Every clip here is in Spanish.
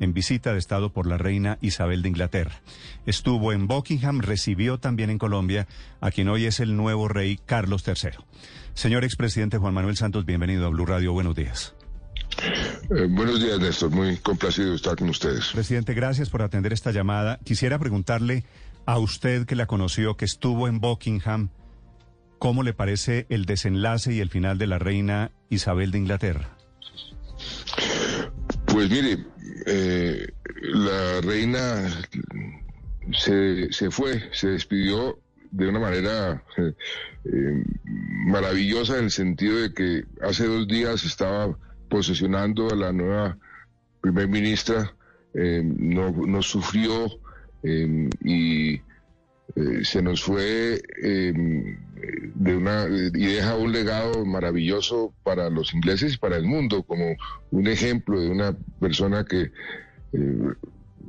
en visita de Estado por la reina Isabel de Inglaterra. Estuvo en Buckingham, recibió también en Colombia a quien hoy es el nuevo rey Carlos III. Señor expresidente Juan Manuel Santos, bienvenido a Blue Radio. Buenos días. Eh, buenos días, Néstor. Muy complacido de estar con ustedes. Presidente, gracias por atender esta llamada. Quisiera preguntarle a usted que la conoció, que estuvo en Buckingham, ¿cómo le parece el desenlace y el final de la reina Isabel de Inglaterra? Pues mire, eh, la reina se, se, fue, se despidió de una manera eh, eh, maravillosa en el sentido de que hace dos días estaba posesionando a la nueva primer ministra, no, no, sufrió y eh, se nos fue em, de una y deja un legado maravilloso para los ingleses y para el mundo como un ejemplo de una persona que eh,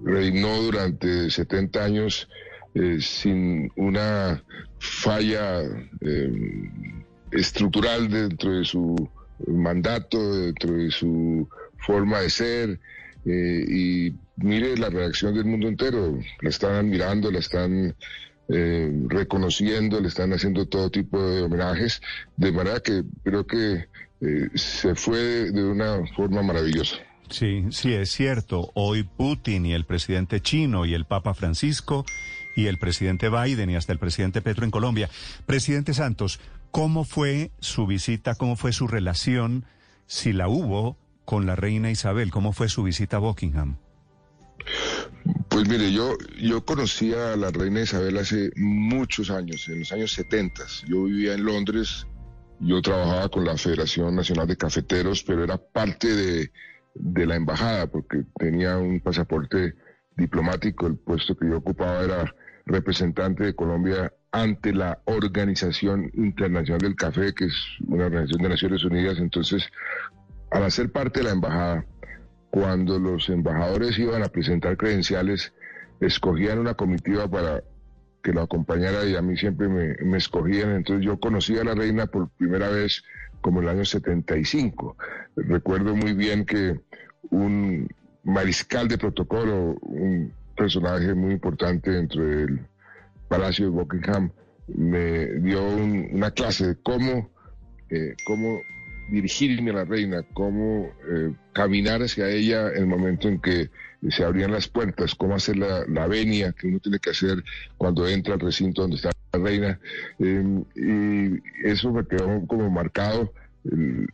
reinó durante 70 años eh, sin una falla em, estructural dentro de su mandato, dentro de su forma de ser. y mire la reacción del mundo entero, la están admirando, la están eh, reconociendo, le están haciendo todo tipo de homenajes, de manera que creo que eh, se fue de una forma maravillosa. Sí, sí, es cierto. Hoy Putin y el presidente chino y el Papa Francisco y el presidente Biden y hasta el presidente Petro en Colombia. Presidente Santos, ¿cómo fue su visita, cómo fue su relación, si la hubo, con la reina Isabel? ¿Cómo fue su visita a Buckingham? Pues mire, yo, yo conocí a la reina Isabel hace muchos años, en los años 70. Yo vivía en Londres, yo trabajaba con la Federación Nacional de Cafeteros, pero era parte de, de la embajada porque tenía un pasaporte diplomático. El puesto que yo ocupaba era representante de Colombia ante la Organización Internacional del Café, que es una organización de Naciones Unidas. Entonces, al hacer parte de la embajada, cuando los embajadores iban a presentar credenciales, escogían una comitiva para que lo acompañara y a mí siempre me, escogían. Entonces yo conocí a la reina por primera vez como en el año 75. Recuerdo muy bien que un mariscal de protocolo, un personaje muy importante dentro del Palacio de Buckingham, me dio una clase de cómo, eh, cómo dirigirme a la reina, cómo eh, caminar hacia ella en el momento en que se abrían las puertas, cómo hacer la, la, venia que uno tiene que hacer cuando entra al recinto donde está la reina. Em, y eso me quedó como marcado.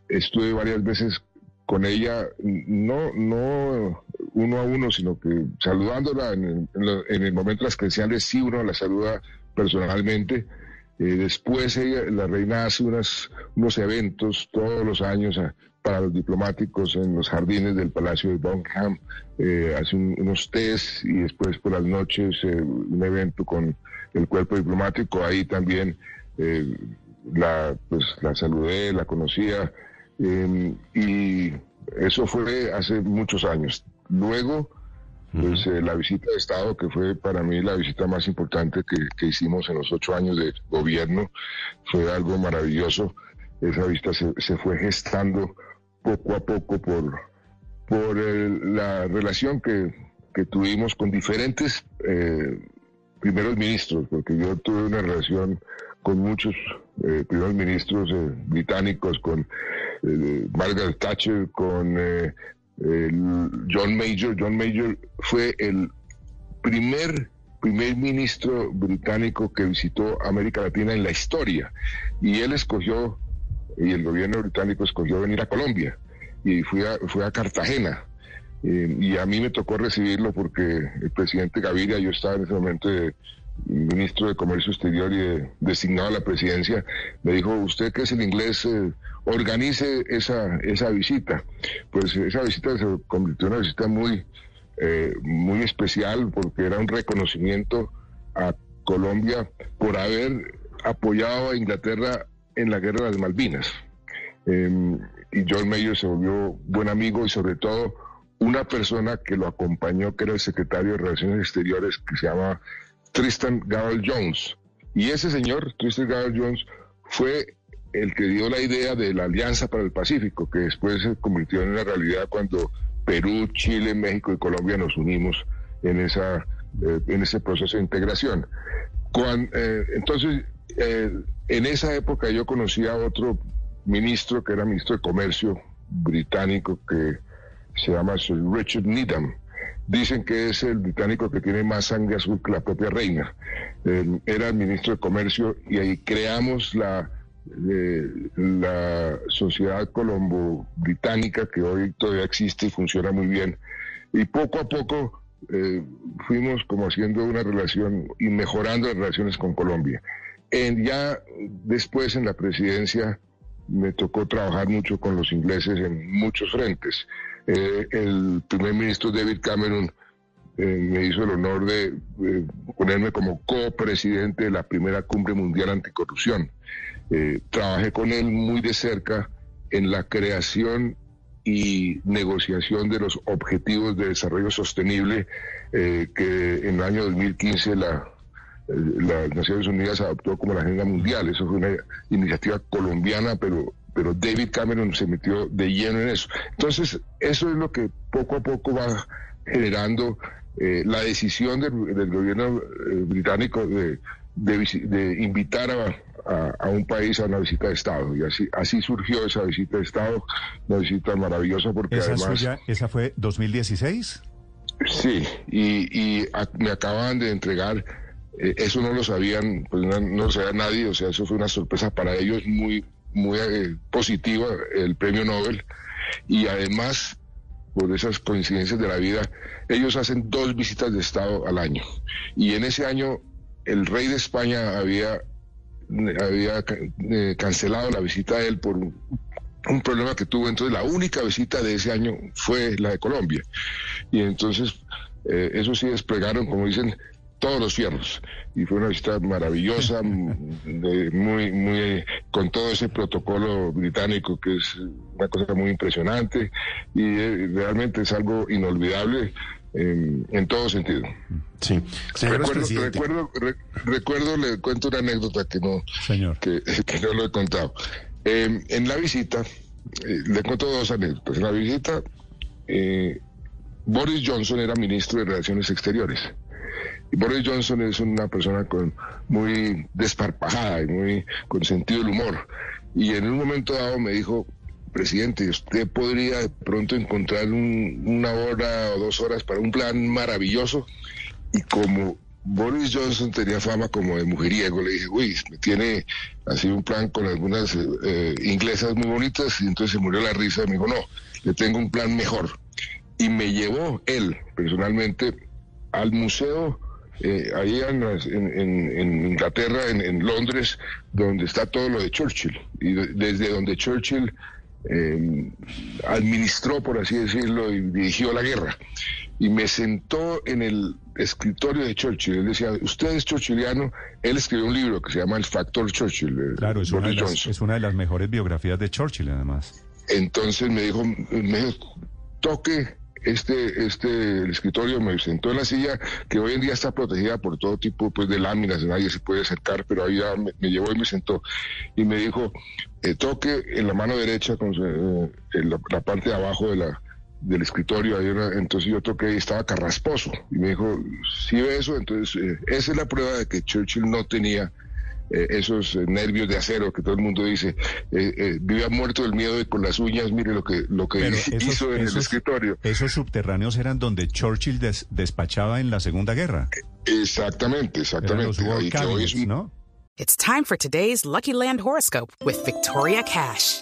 estuve varias veces con ella, no, no uno a uno, sino que saludándola en el, en el momento de las credenciales, sí uno la saluda personalmente eh, después la reina hace unas, unos eventos todos los años ah, para los diplomáticos en los jardines del Palacio de Buckingham, eh, hace unos test y después por las noches eh, un evento con el cuerpo diplomático. Ahí también la, pues, la saludé, la conocía em, y eso fue hace muchos años. Luego pues eh, la visita de Estado, que fue para mí la visita más importante que, hicimos en los ocho años de gobierno, fue algo maravilloso. Esa visita se, fue gestando poco a poco por, por la relación que, tuvimos con diferentes eh, primeros ministros, porque yo tuve una relación con muchos eh, primeros ministros británicos, con Margaret Thatcher, con John Major. John Major fue el primer primer ministro británico que visitó América Latina en la historia y él escogió y el gobierno británico escogió venir a Colombia y fue a Cartagena eh, y a mí me tocó recibirlo porque el presidente Gaviria, yo estaba en ese momento de ministro de Comercio Exterior y de- designado a la presidencia, me dijo, usted que es el inglés, eh, organice esa, esa visita. Pues esa visita se convirtió en una visita muy, eh, muy especial porque era un reconocimiento a Colombia por haber apoyado a Inglaterra en la guerra de las Malvinas. Eh, y John Mayer se volvió buen amigo y sobre todo una persona que lo acompañó, que era el secretario de Relaciones Exteriores, que se llama Tristan Garrell Jones. Y ese señor, Tristan Garrell Jones, fue el que dio la idea de la Alianza para el Pacífico, que después se convirtió en una realidad cuando Perú, Chile, México y Colombia nos unimos en, esa, eh, en ese proceso de integración. Eh, entonces, eh, en esa época yo conocí a otro ministro que era ministro de Comercio británico que se llama Sir Richard Needham. Dicen que es el británico que tiene más sangre azul que la propia reina. Eh, era ministro de Comercio y ahí creamos la, eh, la sociedad colombo-británica que hoy todavía existe y funciona muy bien. Y poco a poco eh, fuimos como haciendo una relación y mejorando las relaciones con Colombia. En, ya después en la presidencia me tocó trabajar mucho con los ingleses en muchos frentes. Eh, el primer ministro David Cameron eh, me hizo el honor de ponerme como copresidente de la primera cumbre mundial anticorrupción. Eh, trabajé con él muy de cerca en la creación y negociación de los objetivos de desarrollo sostenible eh, que en el año 2015 la, las Naciones Unidas adoptó como la agenda mundial. Eso fue una iniciativa colombiana, pero, pero David Cameron se metió de lleno en eso. Entonces, eso es lo que poco a poco va generando eh, la decisión del, del gobierno eh, británico de, de invitar a, a- a un país a una visita de Estado. Y así, así surgió esa visita de Estado, una visita maravillosa porque ¿Esa además... suya, esa fue 2016? Sí, y, y a- me acaban de entregar, eh, eso no lo sabían, pues no, no lo sabía nadie, o sea, eso fue una sorpresa para ellos muy, muy eh, positiva, el premio Nobel, y además, por esas coincidencias de la vida, ellos hacen dos visitas de Estado al año, y en ese año el rey de España había, había eh, cancelado la visita de él por un un problema que tuvo, entonces la única visita de ese año fue la de Colombia. Y entonces eh, eso sí desplegaron, como dicen, todos los fierros. Y fue una visita maravillosa, de- muy, muy, con todo ese protocolo británico que es una cosa muy impresionante y eh, realmente es algo inolvidable en, en todo sentido. Sí. Señor Recuerdo, recuerdo, re- recuerdo, le cuento una anécdota que no, Señor. que, que no lo he contado. Eh, en la visita, eh, le cuento dos anécdotas. En la visita, eh, Boris Johnson era ministro de Relaciones Exteriores. Y Boris Johnson es una persona con muy desparpajada y muy con sentido del humor. Y en un momento dado me dijo, presidente, usted podría pronto encontrar un- una hora o dos horas para un plan maravilloso. Y como Boris Johnson tenía fama como de mujeriego, le dije, uy, tiene así un plan con algunas eh, inglesas muy bonitas. Y entonces se murió la risa y me dijo, no, le tengo un plan mejor. Y me llevó él personalmente al museo eh, ahí en, en- Inglaterra, en, en Londres, donde está todo lo de Churchill. Y de- desde donde Churchill eh, administró, por así decirlo, y dirigió la guerra. Y me sentó en el escritorio de Churchill. Él decía, usted es churchilliano. Él escribió un libro que se llama El Factor Churchill. Claro, es una, de las, Johnson. es una de las mejores biografías de Churchill, además. Entonces me dijo, me dijo, toque este, este, el escritorio, me sentó en la silla que hoy en día está protegida por todo tipo pues, de láminas, nadie se puede acercar, pero ahí ya me, me llevó y me sentó. Y me dijo, eh, toque en la mano derecha con eh, la, parte de abajo de la del escritorio, ahí una- entonces yo toqué y estaba carrasposo y me dijo, si ve eso, entonces eh, esa es la prueba de que Churchill no tenía eh, esos eh, nervios de acero que todo el mundo dice, eh, eh, vivía muerto del miedo y con las uñas, mire lo que, lo que esos- hizo en el escritorio. Esos subterráneos eran donde Churchill des- despachaba en la Segunda Guerra. Exactamente, Eran los exactamente. war Ahí que hoy es un- ¿no? It's time for today's Lucky Land horoscope with Victoria Cash.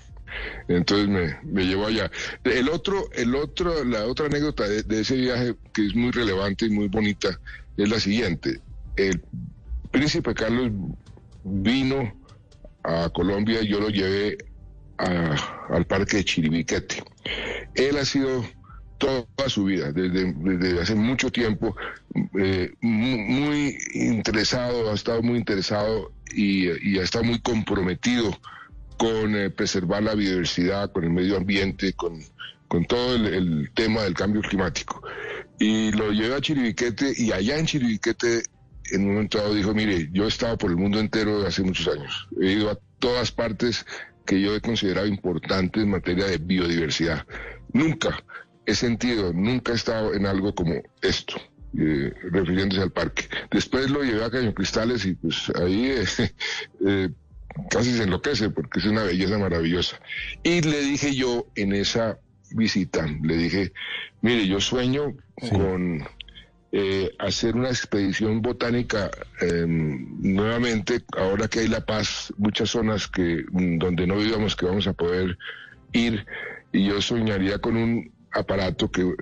Entonces me, me llevó allá. El otro, el otro, la otra anécdota de, ese viaje que es muy relevante y muy bonita es la siguiente. El príncipe Carlos vino a Colombia, yo lo llevé a- al parque de Chiribiquete. Él ha sido toda su vida, desde, hace mucho tiempo, eh, mu- muy interesado, ha estado muy interesado y, y ha estado muy comprometido con eh, preservar la biodiversidad, con el medio ambiente, con, con todo el, tema del cambio climático. Y lo llevé a Chiribiquete y allá en Chiribiquete en un momento dado dijo, mire, yo he estado por el mundo entero hace muchos años. He ido a todas partes que yo he considerado importantes en materia de biodiversidad. Nunca he sentido, nunca he estado en algo como esto, eh, refiriéndose al parque. Después lo llevé a Caño Cristales y pues ahí eh, casi se enloquece porque es una belleza maravillosa. Y le dije yo en esa visita, le dije, mire, yo sueño con eh, hacer una expedición botánica eh, nuevamente, ahora que hay la paz, muchas zonas que mm, donde no vivamos que vamos a poder ir y yo soñaría con un aparato que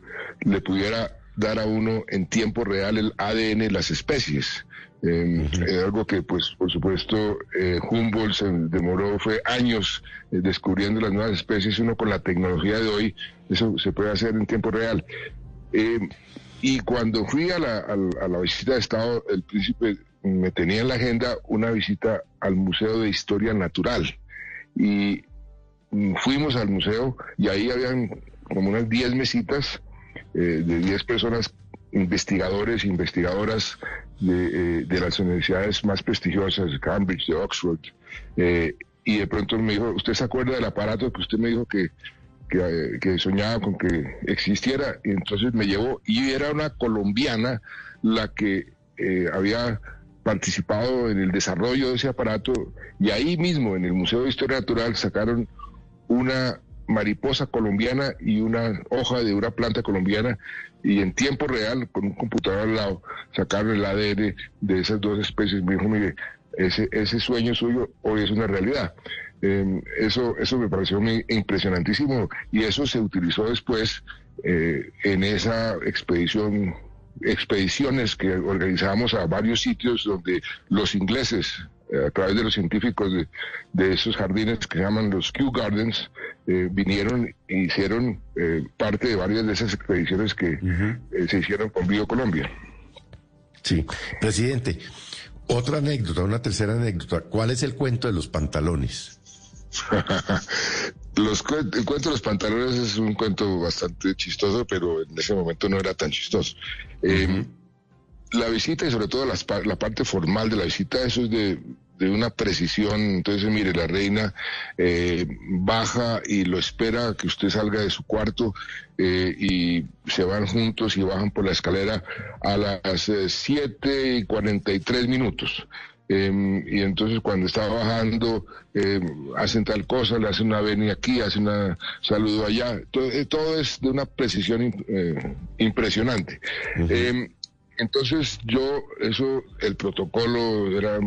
le pudiera dar a uno en tiempo real el ADN de las especies. Eh, eh, algo que, pues, por supuesto, eh, Humboldt se demoró, fue años eh, descubriendo las nuevas especies. Uno con la tecnología de hoy, eso se puede hacer en tiempo real. Eh, y cuando fui a la, al- a la visita de Estado, el príncipe me tenía en la agenda una visita al Museo de Historia Natural. Y mm, fuimos al museo y ahí habían como unas 10 mesitas eh, de 10 personas, investigadores, investigadoras de, eh, de las universidades más prestigiosas, de Cambridge, de Oxford. eh, y de pronto me dijo, ¿usted se acuerda del aparato que usted me dijo que, que, eh, que soñaba con que existiera? Y entonces me llevó, y era una colombiana la que eh, había participado en el desarrollo de ese aparato, y ahí mismo, en el Museo de Historia Natural, sacaron una mariposa colombiana y una hoja de una planta colombiana y en tiempo real, con un computador al lado, sacaron el ADN de esas dos especies. Me dijo, mire, ese, ese sueño suyo hoy es una realidad. Eh, eso, eso me pareció muy impresionantísimo y eso se utilizó después eh, en esa expedición expediciones que organizábamos a varios sitios donde los ingleses, a través de los científicos de, de esos jardines que se llaman los Kew Gardens, eh, vinieron e hicieron eh, parte de varias de esas expediciones que eh, se hicieron con Bio Colombia. Sí, presidente, otra anécdota, una tercera anécdota. ¿Cuál es el cuento de los pantalones? Los el cuento de los pantalones es un cuento bastante chistoso, pero en ese momento no era tan chistoso. Eh, la visita y sobre todo las la parte formal de la visita, eso es de, de una precisión. Entonces, mire, la reina eh, baja y lo espera que usted salga de su cuarto eh, y se van juntos y bajan por la escalera a las eh, 7 y 43 minutos. Eh, y entonces cuando está bajando, eh, hacen tal cosa, le hacen una venia aquí, hacen un saludo allá. Todo, eh, todo es de una precisión eh, impresionante. Entonces yo, eso, el protocolo era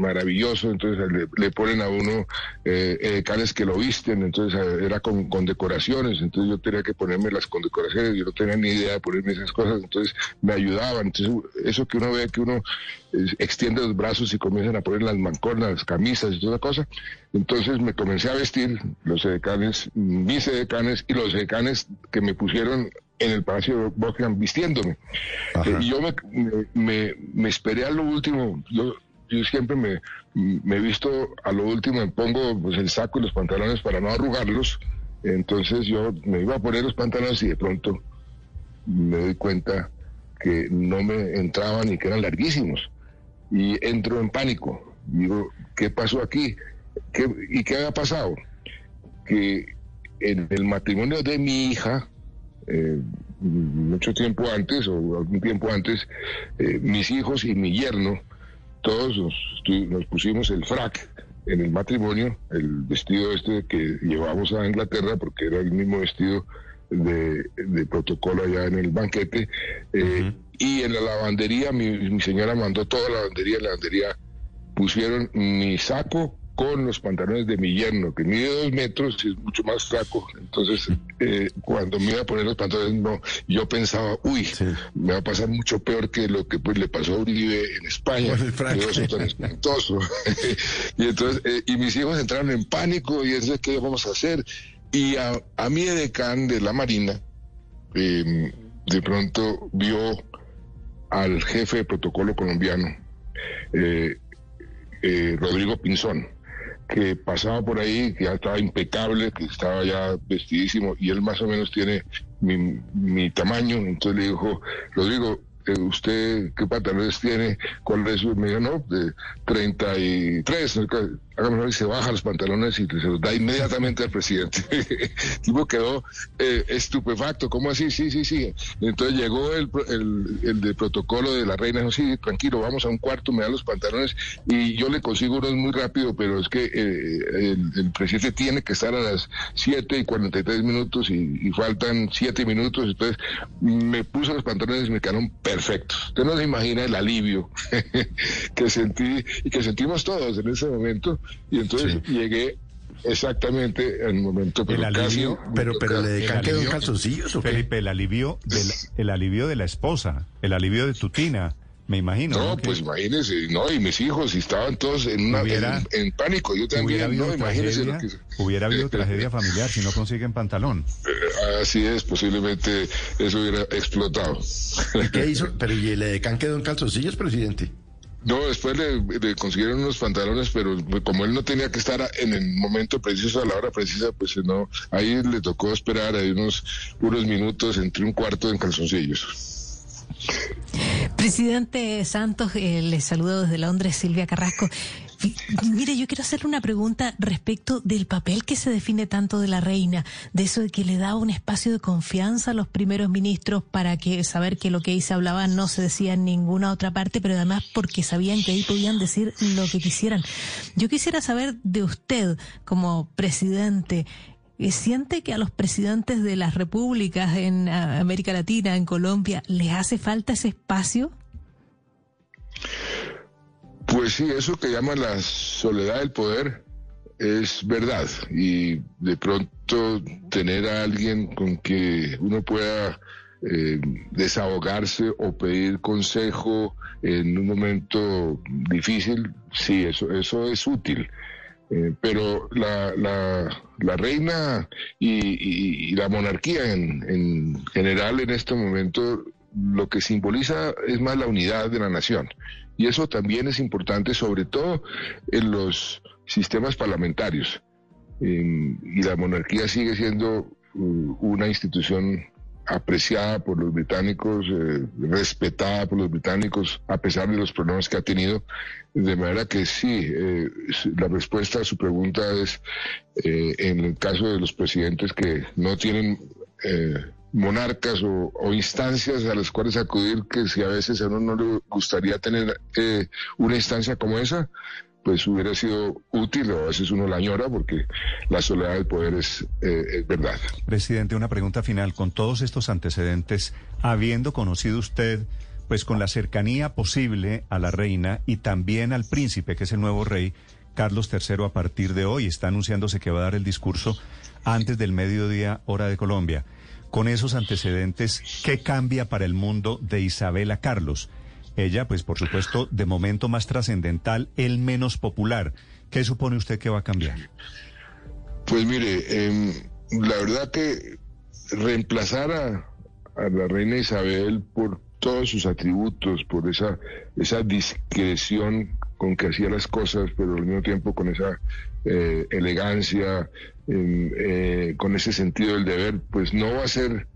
maravilloso, entonces le, le ponen a uno eh, edecanes que lo visten, entonces eh, era con, con decoraciones, entonces yo tenía que ponerme las condecoraciones, yo no tenía ni idea de ponerme esas cosas, entonces me ayudaban, entonces eso que uno ve que uno eh, extiende los brazos y comienzan a poner las mancornas, las camisas y toda cosa, entonces me comencé a vestir los edecanes, mis edecanes y los edecanes que me pusieron en el Palacio de Buckingham vistiéndome. Eh, y yo me, me, me- esperé a lo último. Yo, yo siempre me, me he visto a lo último, me pongo pues, el saco y los pantalones para no arrugarlos. Entonces yo me iba a poner los pantalones y de pronto me doy cuenta que no me entraban y que eran larguísimos. Y entro en pánico. Digo, ¿qué pasó aquí? ¿Qué- ¿Y qué había pasado? Que en el matrimonio de mi hija, eh, mucho tiempo antes o algún tiempo antes, eh, mis hijos y mi yerno, todos nos, nos, pusimos el frac en el matrimonio, el vestido este que llevamos a Inglaterra, porque era el mismo vestido de, protocolo allá en el banquete. Eh, y en la lavandería, mi, mi, señora mandó toda la lavandería, la lavandería pusieron mi saco con los pantalones de mi yerno, que mide dos metros y es mucho más flaco. Entonces, eh, cuando me iba a poner los pantalones, no, yo pensaba, uy, me va a pasar mucho peor que lo que pues le pasó a Uribe en España. y entonces, eh, y mis hijos entraron en pánico y entonces, ¿qué vamos a hacer? Y a, a mi edecán de la Marina, em, de pronto vio al jefe de protocolo colombiano, eh, Rodrigo Pinzón que pasaba por ahí, que ya estaba impecable, que estaba ya vestidísimo, y él más o menos tiene mi, mi tamaño, entonces le dijo, Rodrigo, ¿usted qué pantalones tiene? ¿Cuál es su? Me dijo, no, de 33. Y se baja los pantalones y se los da inmediatamente al presidente. el tipo quedó eh, estupefacto. ¿Cómo así? Sí, sí, sí. Entonces llegó el, el, de protocolo de la reina. Dijo, sí, tranquilo, vamos a un cuarto, me da los pantalones y yo le consigo unos muy rápido, pero es que eh, el, presidente tiene que estar a las 7 y 43 minutos y, y faltan 7 minutos. Entonces me puso los pantalones y me quedaron perfecto. Usted no se imagina el alivio que sentí y que sentimos todos en ese momento. Y entonces llegué exactamente en el momento pero el alivio, pero pero le quedó calzoncillos Felipe el alivio el alivio de la esposa el alivio de tu tina me imagino. No, pues imagínese, no, y mis hijos, y estaban todos en, una, en, pánico, yo también, no, imagínese lo que... Hubiera habido tragedia familiar si no consiguen pantalón. Eh, así es, posiblemente eso hubiera explotado. ¿Y qué hizo? Pero ¿y el edecán quedó en calzoncillos, presidente? No, después le, consiguieron unos pantalones, pero como él no tenía que estar en el momento preciso, a la hora precisa, pues no, ahí le tocó esperar ahí unos, unos minutos entre un cuarto en calzoncillos. Presidente Santos, eh, le saludo desde Londres, Silvia Carrasco. Mire, yo quiero hacerle una pregunta respecto del papel que se define tanto de la reina, de eso de que le da un espacio de confianza a los primeros ministros para que saber que lo que ahí se hablaba no se decía en ninguna otra parte, pero además porque sabían que ahí podían decir lo que quisieran. Yo quisiera saber de usted como presidente, ¿Siente que a los presidentes de las repúblicas en América Latina, en Colombia, les hace falta ese espacio? Pues sí, eso que llaman la soledad del poder es verdad. Y de pronto tener a alguien con que uno pueda eh, desahogarse o pedir consejo en un momento difícil, sí, eso, eso es útil. Eh, pero la, la, reina y, la monarquía en, en, general en este momento lo que simboliza es más la unidad de la nación. Y eso también es importante, sobre todo en los sistemas parlamentarios. y la monarquía sigue siendo uh, una institución apreciada por los británicos, eh, respetada por los británicos, a pesar de los problemas que ha tenido. De manera que sí, eh, la respuesta a su pregunta es, eh, en el caso de los presidentes que no tienen monarcas o, instancias a las cuales acudir, que si a veces a uno no le gustaría tener una instancia como esa, pues hubiera sido útil, o a veces uno la añora porque la soledad del poder es, eh, verdad. Presidente, una pregunta final. Con todos estos antecedentes, habiendo conocido usted, pues con la cercanía posible a la reina y también al príncipe, que es el nuevo rey, Carlos III, a partir de hoy, está anunciándose que va a dar el discurso antes del mediodía, hora de Colombia. Con esos antecedentes, ¿qué cambia para el mundo de Isabela Carlos? Ella, pues por supuesto, de momento más trascendental, el menos popular. ¿Qué supone usted que va a cambiar? Pues mire, em, la verdad que reemplazar a, la reina Isabel por todos sus atributos, por esa, esa discreción con que hacía las cosas, pero al mismo tiempo con esa eh, elegancia, eh, con ese sentido del deber, pues no va a ser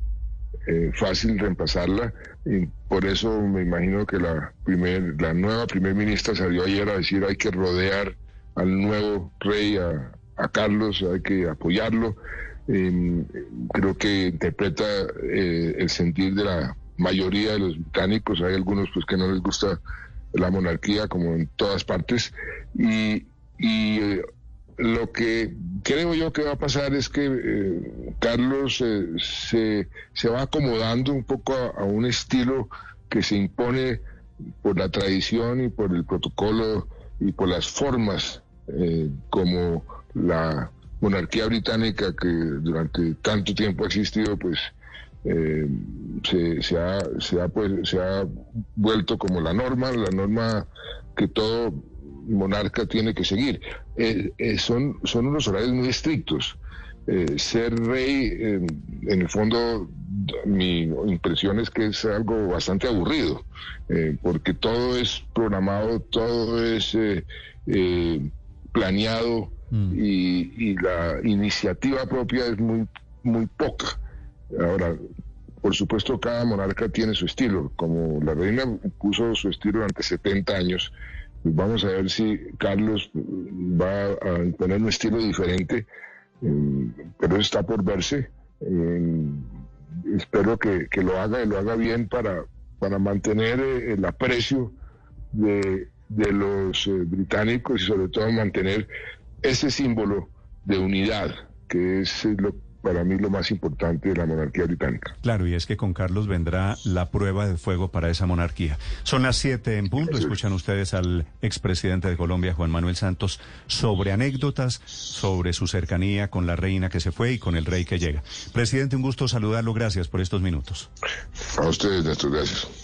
eh, fácil reemplazarla y por eso me imagino que la, la nueva primer ministra salió ayer a decir hay que rodear al nuevo rey, a, a Carlos, hay que apoyarlo. Em, creo que interpreta eh, el sentir de la mayoría de los británicos. Hay algunos pues que no les gusta la monarquía, como en todas partes. Y, y lo que creo yo que va a pasar es que eh, Carlos eh, se, se, va acomodando un poco a, un estilo que se impone por la tradición y por el protocolo y por las formas eh, como la monarquía británica que durante tanto tiempo ha existido pues se, se, ha, se, ha, pues, se ha vuelto como la norma, la norma que todo monarca tiene que seguir. Eh, eh, son, son unos horarios muy estrictos. Eh, ser rey, en el fondo, mi impresión es que es algo bastante aburrido, porque todo es programado, todo es planeado mm. y, y, la iniciativa propia es muy, muy poca. Ahora, por supuesto, cada monarca tiene su estilo, como la reina puso su estilo durante 70 años Vamos a ver si Carlos va a imponer un estilo diferente, eh, pero está por verse. Eh, espero que, lo haga y lo haga bien para, para mantener eh, el aprecio de, de los británicos y sobre todo mantener ese símbolo de unidad, que es lo para mí lo más importante de la monarquía británica. Claro, y es que con Carlos vendrá la prueba de fuego para esa monarquía. Son las siete en punto. Escuchan ustedes al expresidente de Colombia, Juan Manuel Santos, sobre anécdotas, sobre su cercanía con la reina que se fue y con el rey que llega. Presidente, un gusto saludarlo. Gracias por estos minutos. A ustedes, Néstor, gracias.